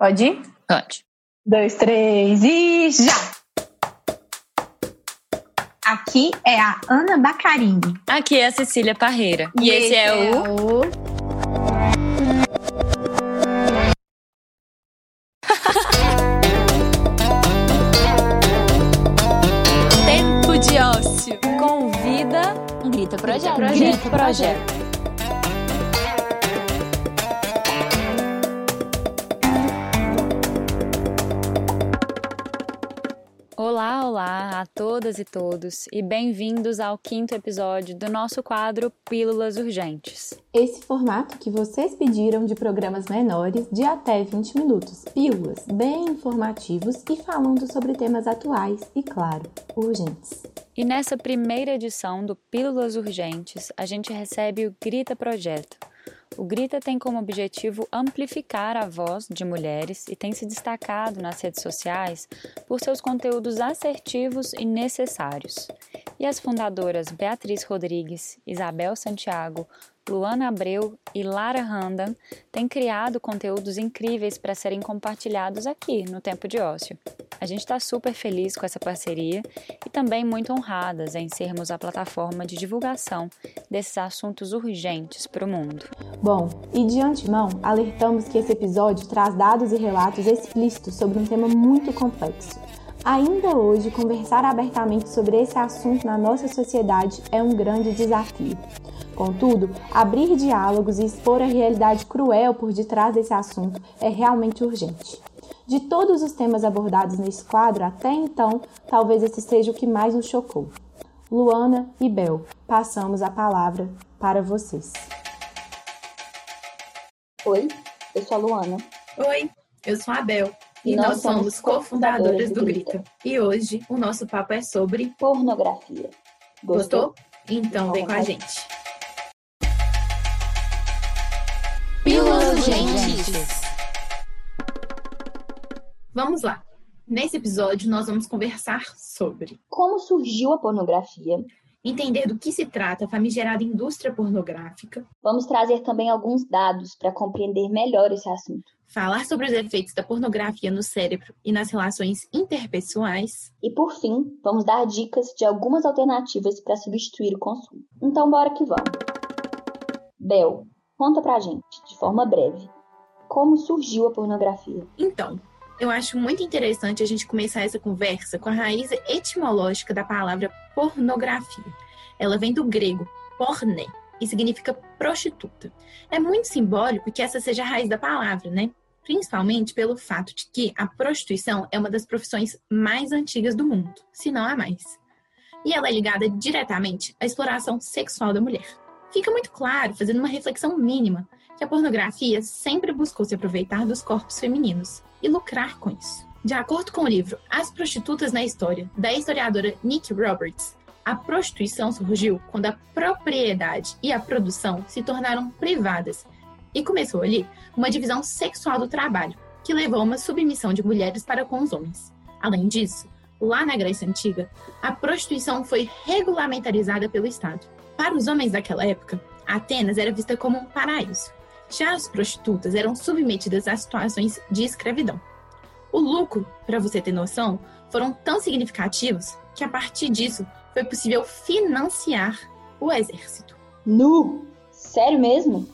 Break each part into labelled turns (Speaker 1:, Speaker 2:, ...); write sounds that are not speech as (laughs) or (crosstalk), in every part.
Speaker 1: Pode ir?
Speaker 2: Pode.
Speaker 1: Dois, três e já! Aqui é a Ana Bacarini.
Speaker 2: Aqui é a Cecília Parreira. E, esse, é, o... (laughs) Tempo de ócio. Convida
Speaker 3: Grita Projeto.
Speaker 2: Grita Projeto. Olá, olá a todas e todos e bem-vindos ao quinto episódio do nosso quadro Pílulas Urgentes.
Speaker 4: Esse formato que vocês pediram de programas menores de até 20 minutos, pílulas bem informativos e falando sobre temas atuais e, claro, urgentes.
Speaker 2: E nessa primeira edição do Pílulas Urgentes, a gente recebe o Grita Projeto. O Grita tem como objetivo amplificar a voz de mulheres e tem se destacado nas redes sociais por seus conteúdos assertivos e necessários. E as fundadoras Beatriz Rodrigues, Isabel Santiago, Luana Abreu e Lara Randan têm criado conteúdos incríveis para serem compartilhados aqui no Tempo de Ócio. A gente está super feliz com essa parceria e também muito honradas em sermos a plataforma de divulgação desses assuntos urgentes para o mundo.
Speaker 4: Bom, e de antemão, alertamos que esse episódio traz dados e relatos explícitos sobre um tema muito complexo. Ainda hoje, conversar abertamente sobre esse assunto na nossa sociedade é um grande desafio. Contudo, abrir diálogos e expor a realidade cruel por detrás desse assunto é realmente urgente. De todos os temas abordados nesse quadro até então, talvez esse seja o que mais nos chocou. Luana e Bel, passamos a palavra para vocês.
Speaker 3: Oi, eu sou a Luana.
Speaker 5: Oi, eu sou a Bel. E,
Speaker 3: E
Speaker 5: nós,
Speaker 3: nós
Speaker 5: somos cofundadoras do Grita. E hoje o nosso papo é sobre.
Speaker 3: Pornografia.
Speaker 5: Gostou? Então vem com a gente.
Speaker 3: Pílulas urgentes.
Speaker 5: Vamos lá. Nesse episódio, nós vamos conversar sobre
Speaker 3: Como surgiu a pornografia?
Speaker 5: entender do que se trata a famigerada indústria pornográfica,
Speaker 3: Vamos trazer também alguns dados para compreender melhor esse assunto.
Speaker 5: Falar sobre os efeitos da pornografia no cérebro e nas relações interpessoais,
Speaker 3: E por fim, vamos dar dicas de algumas alternativas para substituir o consumo. Então, bora que vamos. Bel, conta pra gente, de forma breve, como surgiu a pornografia.
Speaker 5: Então, eu acho muito interessante a gente começar essa conversa com a raiz etimológica da palavra pornografia. Ela vem do grego porné e significa prostituta. É muito simbólico que essa seja a raiz da palavra, né? Principalmente pelo fato de que a prostituição é uma das profissões mais antigas do mundo, se não a mais. E ela é ligada diretamente à exploração sexual da mulher. Fica muito claro, fazendo uma reflexão mínima, que a pornografia sempre buscou se aproveitar dos corpos femininos e lucrar com isso. De acordo com o livro As Prostitutas na História, da historiadora Nick Roberts, a prostituição surgiu quando a propriedade e a produção se tornaram privadas e começou ali uma divisão sexual do trabalho, que levou a uma submissão de mulheres para com os homens. Além disso, lá na Grécia Antiga, a prostituição foi regulamentarizada pelo Estado. Para os homens daquela época, Atenas era vista como um paraíso. Já as prostitutas eram submetidas a situações de escravidão. O lucro, para você ter noção, foram tão significativos que a partir disso foi possível financiar o exército.
Speaker 3: Nu! Sério mesmo?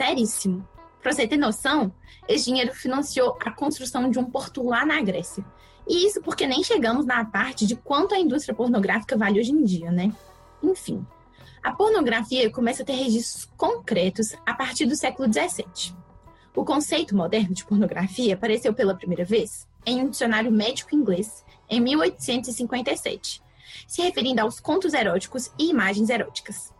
Speaker 5: Seríssimo. Para você ter noção, esse dinheiro financiou a construção de um porto lá na Grécia. E isso porque nem chegamos na parte de quanto a indústria pornográfica vale hoje em dia, né? Enfim, a pornografia começa a ter registros concretos a partir do século XVII. O conceito moderno de pornografia apareceu pela primeira vez em um dicionário médico inglês em 1857, se referindo aos contos eróticos e imagens eróticas.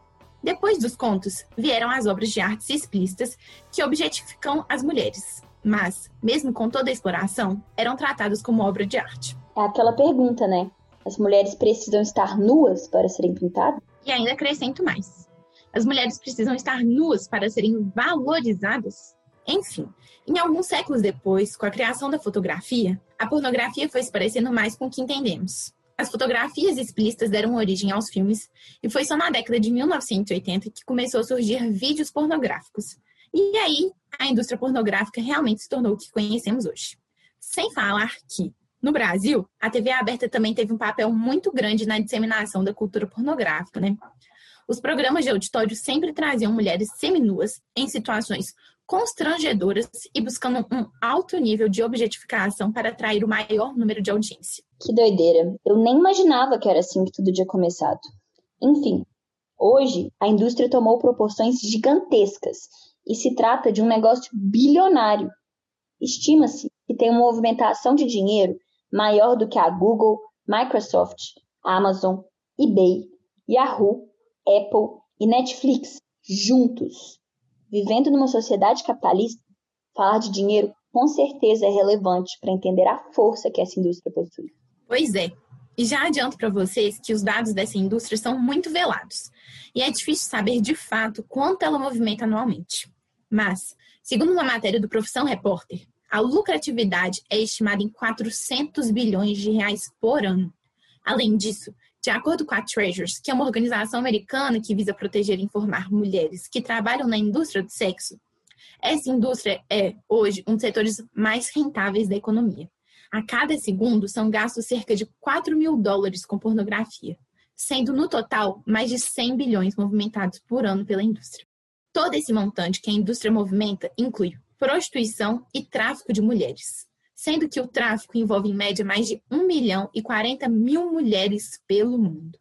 Speaker 5: Depois dos contos, vieram as obras de artes explícitas que objetificam as mulheres, mas, mesmo com toda a exploração, eram tratadas como obra de arte.
Speaker 3: É aquela pergunta, né? As mulheres precisam estar nuas para serem pintadas?
Speaker 5: E ainda acrescento mais: as mulheres precisam estar nuas para serem valorizadas? Enfim, em alguns séculos depois, com a criação da fotografia, a pornografia foi se parecendo mais com o que entendemos. As fotografias explícitas deram origem aos filmes, e foi só na década de 1980 que começou a surgir vídeos pornográficos. E aí, a indústria pornográfica realmente se tornou o que conhecemos hoje. Sem falar que, no Brasil, a TV aberta também teve um papel muito grande na disseminação da cultura pornográfica, né? Os programas de auditório sempre traziam mulheres seminuas em situações constrangedoras e buscando um alto nível de objetificação para atrair o maior número de audiência.
Speaker 3: Que doideira. Eu nem imaginava que era assim que tudo tinha começado. Enfim, hoje a indústria tomou proporções gigantescas e se trata de um negócio bilionário. Estima-se que tem uma movimentação de dinheiro maior do que a Google, Microsoft, Amazon, eBay, Yahoo, Apple e Netflix juntos Vivendo numa sociedade capitalista, falar de dinheiro com certeza é relevante para entender a força que essa indústria possui.
Speaker 5: Pois é. E já adianto para vocês que os dados dessa indústria são muito velados. E é difícil saber de fato quanto ela movimenta anualmente. Mas, segundo uma matéria do Profissão Repórter, a lucratividade é estimada em 400 bilhões de reais por ano. Além disso, de acordo com a Treasures, que é uma organização americana que visa proteger e informar mulheres que trabalham na indústria do sexo, essa indústria é, hoje, um dos setores mais rentáveis da economia. A cada segundo são gastos cerca de 4 mil dólares com pornografia, sendo no total mais de 100 bilhões movimentados por ano pela indústria. Todo esse montante que a indústria movimenta inclui prostituição e tráfico de mulheres, sendo que o tráfico envolve em média mais de 1 milhão e 40 mil mulheres pelo mundo,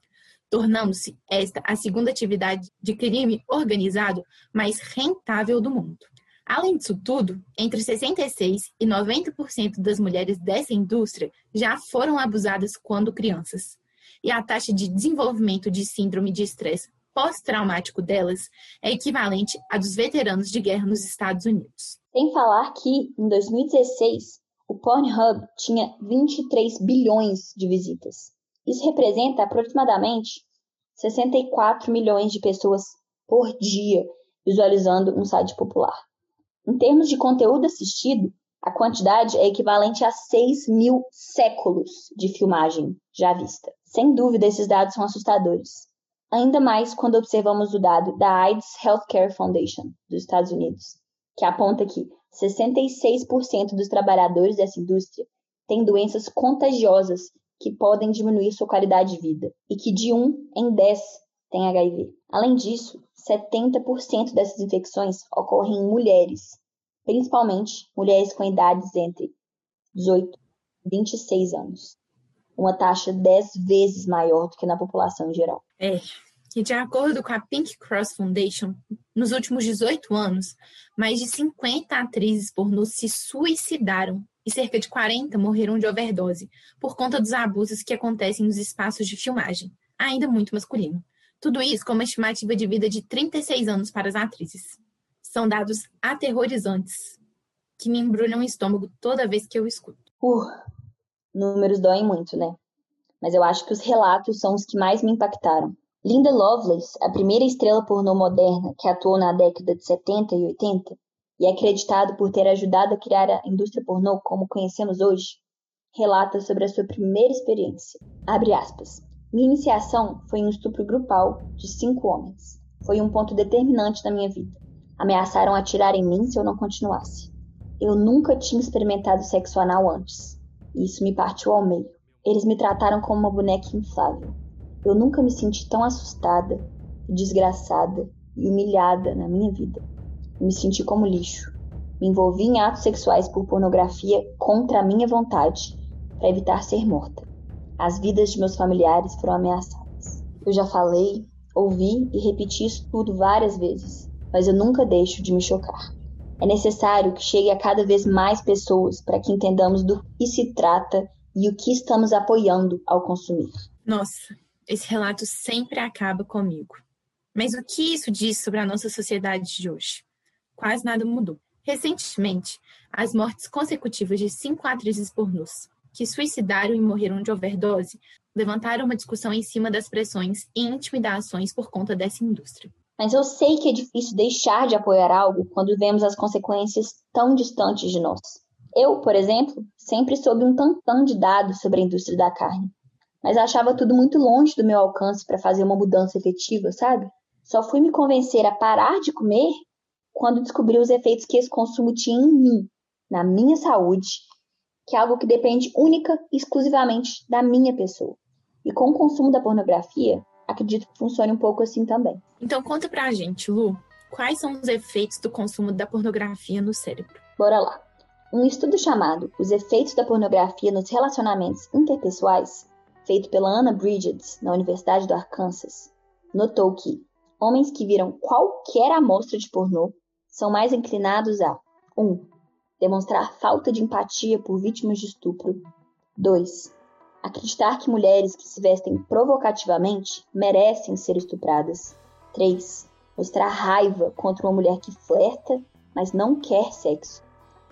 Speaker 5: tornando-se esta a segunda atividade de crime organizado mais rentável do mundo. Além disso tudo, entre 66% e 90% das mulheres dessa indústria já foram abusadas quando crianças. E a taxa de desenvolvimento de síndrome de estresse pós-traumático delas é equivalente à dos veteranos de guerra nos Estados Unidos.
Speaker 3: Sem falar que, em 2016, o Pornhub tinha 23 bilhões de visitas. Isso representa aproximadamente 64 milhões de pessoas por dia visualizando um site popular. Em termos de conteúdo assistido, a quantidade é equivalente a 6 mil séculos de filmagem já vista. Sem dúvida, esses dados são assustadores. Ainda mais quando observamos o dado da AIDS Healthcare Foundation dos Estados Unidos, que aponta que 66% dos trabalhadores dessa indústria têm doenças contagiosas que podem diminuir sua qualidade de vida e que de 1 em 10 tem HIV. Além disso, 70% dessas infecções ocorrem em mulheres, principalmente mulheres com idades entre 18 e 26 anos. Uma taxa 10 vezes maior do que na população em geral.
Speaker 5: É, que, de acordo com a Pink Cross Foundation, nos últimos 18 anos, mais de 50 atrizes pornô se suicidaram e cerca de 40 morreram de overdose por conta dos abusos que acontecem nos espaços de filmagem, ainda muito masculino. Tudo isso com uma estimativa de vida de 36 anos para as atrizes. São dados aterrorizantes que me embrulham o estômago toda vez que eu escuto.
Speaker 3: Uh, números doem muito, né? Mas eu acho que os relatos são os que mais me impactaram. Linda Lovelace, a primeira estrela pornô moderna que atuou na década de 70 e 80 e é acreditado por ter ajudado a criar a indústria pornô como conhecemos hoje, relata sobre a sua primeira experiência. Abre aspas. Minha iniciação foi um estupro grupal de cinco homens. Foi um ponto determinante na minha vida. Ameaçaram atirar em mim se eu não continuasse. Eu nunca tinha experimentado sexo anal antes. E isso me partiu ao meio. Eles me trataram como uma boneca inflável. Eu nunca me senti tão assustada, desgraçada e humilhada na minha vida. Eu me senti como lixo. Me envolvi em atos sexuais por pornografia contra a minha vontade, para evitar ser morta. As vidas de meus familiares foram ameaçadas. Eu já falei, ouvi e repeti isso tudo várias vezes, mas eu nunca deixo de me chocar. É necessário que chegue a cada vez mais pessoas para que entendamos do que se trata e o que estamos apoiando ao consumir.
Speaker 5: Nossa, esse relato sempre acaba comigo. Mas o que isso diz sobre a nossa sociedade de hoje? Quase nada mudou. Recentemente, as mortes consecutivas de cinco atrizes pornôs que suicidaram e morreram de overdose levantaram uma discussão em cima das pressões e intimidações por conta dessa indústria.
Speaker 3: Mas eu sei que é difícil deixar de apoiar algo quando vemos as consequências tão distantes de nós. Eu, por exemplo, sempre soube um tantão de dados sobre a indústria da carne mas achava tudo muito longe do meu alcance para fazer uma mudança efetiva, sabe? Só fui me convencer a parar de comer quando descobri os efeitos que esse consumo tinha em mim, na minha saúde, que é algo que depende única e exclusivamente da minha pessoa. E com o consumo da pornografia, acredito que funcione um pouco assim também.
Speaker 5: Então conta pra gente, Lu, quais são os efeitos do consumo da pornografia no cérebro?
Speaker 3: Bora lá. Um estudo chamado Os Efeitos da Pornografia nos Relacionamentos Interpessoais, feito pela Anna Bridges, na Universidade do Arkansas, notou que homens que viram qualquer amostra de pornô são mais inclinados a 1. Um, demonstrar falta de empatia por vítimas de estupro. 2. Acreditar que mulheres que se vestem provocativamente merecem ser estupradas. 3. Mostrar raiva contra uma mulher que flerta, mas não quer sexo.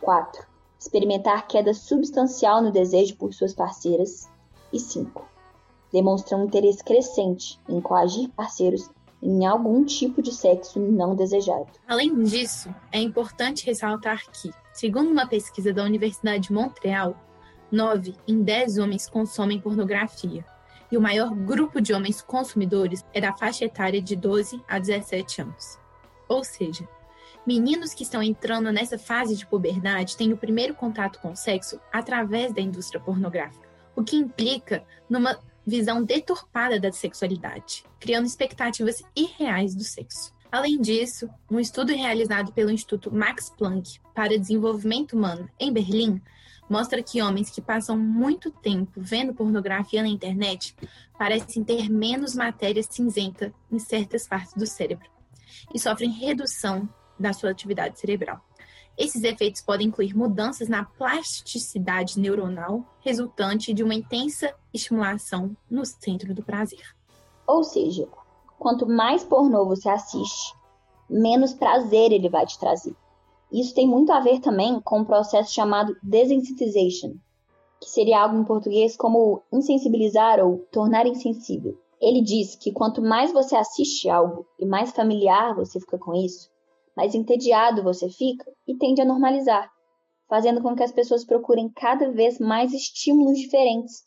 Speaker 3: 4. Experimentar queda substancial no desejo por suas parceiras. E 5. Demonstrar um interesse crescente em coagir parceiros em algum tipo de sexo não desejado.
Speaker 5: Além disso, é importante ressaltar que, segundo uma pesquisa da Universidade de Montreal, 9 em 10 homens consomem pornografia, e o maior grupo de homens consumidores é da faixa etária de 12 a 17 anos. Ou seja, meninos que estão entrando nessa fase de puberdade têm o primeiro contato com o sexo através da indústria pornográfica, o que implica numa visão deturpada da sexualidade, criando expectativas irreais do sexo. Além disso, um estudo realizado pelo Instituto Max Planck para Desenvolvimento Humano em Berlim mostra que homens que passam muito tempo vendo pornografia na internet parecem ter menos matéria cinzenta em certas partes do cérebro e sofrem redução da sua atividade cerebral. Esses efeitos podem incluir mudanças na plasticidade neuronal, resultante de uma intensa estimulação no centro do prazer.
Speaker 3: Ou seja, quanto mais pornô você assiste, menos prazer ele vai te trazer. Isso tem muito a ver também com um processo chamado desensitization, que seria algo em português como insensibilizar ou tornar insensível. Ele diz que quanto mais você assiste algo e mais familiar você fica com isso, mais entediado você fica e tende a normalizar, fazendo com que as pessoas procurem cada vez mais estímulos diferentes,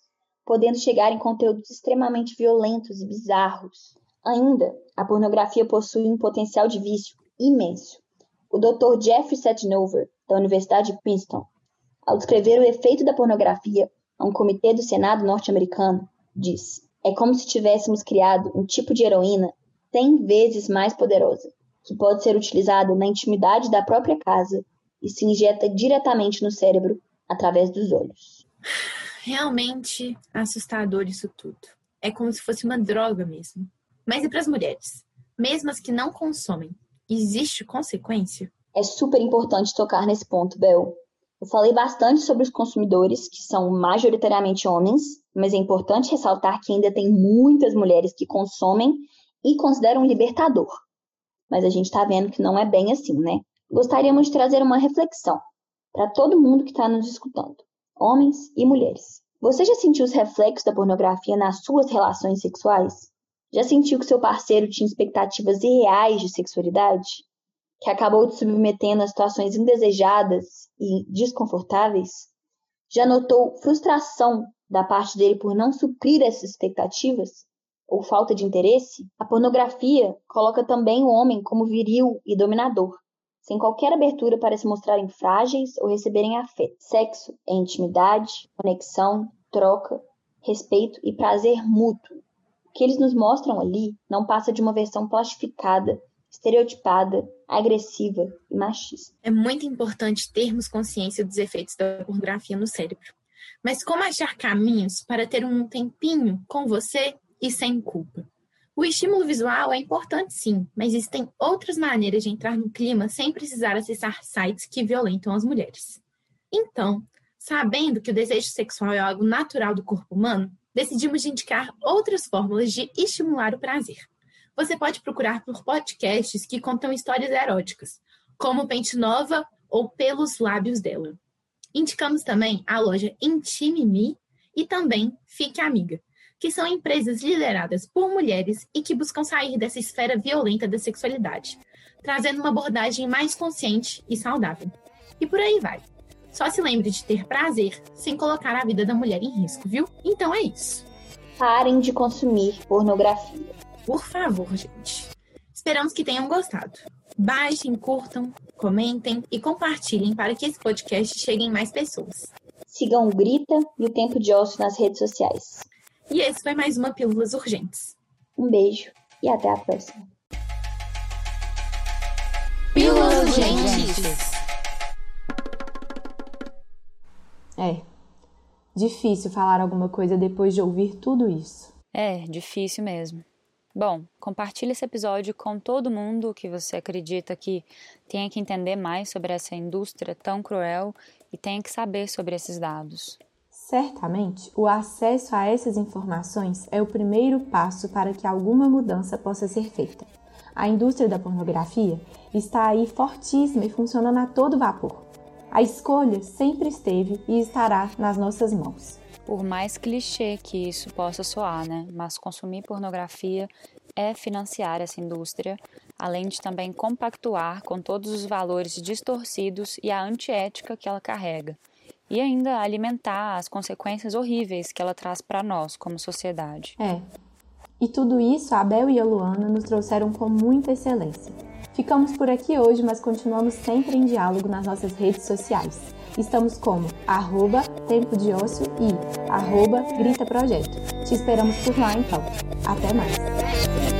Speaker 3: podendo chegar em conteúdos extremamente violentos e bizarros. Ainda, a pornografia possui um potencial de vício imenso. O Dr. Jeffrey Setnover, da Universidade de Princeton, ao descrever o efeito da pornografia a um comitê do Senado norte-americano, diz: É como se tivéssemos criado um tipo de heroína 100 vezes mais poderosa, que pode ser utilizada na intimidade da própria casa e se injeta diretamente no cérebro através dos olhos.
Speaker 5: Realmente assustador isso tudo. É como se fosse uma droga mesmo. Mas e para as mulheres? Mesmo as que não consomem, existe consequência?
Speaker 3: É super importante tocar nesse ponto, Bel. Eu falei bastante sobre os consumidores, que são majoritariamente homens, mas é importante ressaltar que ainda tem muitas mulheres que consomem e consideram libertador mas a gente está vendo que não é bem assim, né? Gostaríamos de trazer uma reflexão para todo mundo que está nos escutando, homens e mulheres. Você já sentiu os reflexos da pornografia nas suas relações sexuais? Já sentiu que seu parceiro tinha expectativas irreais de sexualidade? Que acabou te submetendo a situações indesejadas e desconfortáveis? Já notou frustração da parte dele por não suprir essas expectativas? Ou falta de interesse, a pornografia coloca também o homem como viril e dominador, sem qualquer abertura para se mostrarem frágeis ou receberem afeto. Sexo é intimidade, conexão, troca, respeito e prazer mútuo. O que eles nos mostram ali não passa de uma versão plastificada, estereotipada, agressiva e machista.
Speaker 5: É muito importante termos consciência dos efeitos da pornografia no cérebro. Mas como achar caminhos para ter um tempinho com você e sem culpa. O estímulo visual é importante sim, mas existem outras maneiras de entrar no clima sem precisar acessar sites que violentam as mulheres. Então, sabendo que o desejo sexual é algo natural do corpo humano, decidimos indicar outras fórmulas de estimular o prazer. Você pode procurar por podcasts que contam histórias eróticas, como Pente Nova ou Pelos Lábios dela. Indicamos também a loja Intime Me e também Fique Amiga, que são empresas lideradas por mulheres e que buscam sair dessa esfera violenta da sexualidade, trazendo uma abordagem mais consciente e saudável. E por aí vai. Só se lembre de ter prazer sem colocar a vida da mulher em risco, viu? Então é isso.
Speaker 3: Parem de consumir pornografia.
Speaker 5: Por favor, gente. Esperamos que tenham gostado. Baixem, curtam, comentem e compartilhem para que esse podcast chegue em mais pessoas.
Speaker 3: Sigam o Grita e o Tempo de Ócio nas redes sociais.
Speaker 5: E esse foi mais uma Pílulas Urgentes.
Speaker 3: Um beijo e até a próxima.
Speaker 5: Pílulas Urgentes.
Speaker 4: É. Difícil falar alguma coisa depois de ouvir tudo isso.
Speaker 2: É, difícil mesmo. Bom, compartilhe esse episódio com todo mundo que você acredita que tenha que entender mais sobre essa indústria tão cruel e tenha que saber sobre esses dados.
Speaker 4: Certamente, o acesso a essas informações é o primeiro passo para que alguma mudança possa ser feita. A indústria da pornografia está aí fortíssima e funcionando a todo vapor. A escolha sempre esteve e estará nas nossas mãos.
Speaker 2: Por mais clichê que isso possa soar, né? Mas consumir pornografia é financiar essa indústria, além de também compactuar com todos os valores distorcidos e a antiética que ela carrega, e ainda alimentar as consequências horríveis que ela traz para nós como sociedade.
Speaker 4: É. E tudo isso a Bel e a Luana nos trouxeram com muita excelência. Ficamos por aqui hoje, mas continuamos sempre em diálogo nas nossas redes sociais. Estamos como arroba Tempo de Ócio e arroba Grita Projeto. Te esperamos por lá então. Até mais!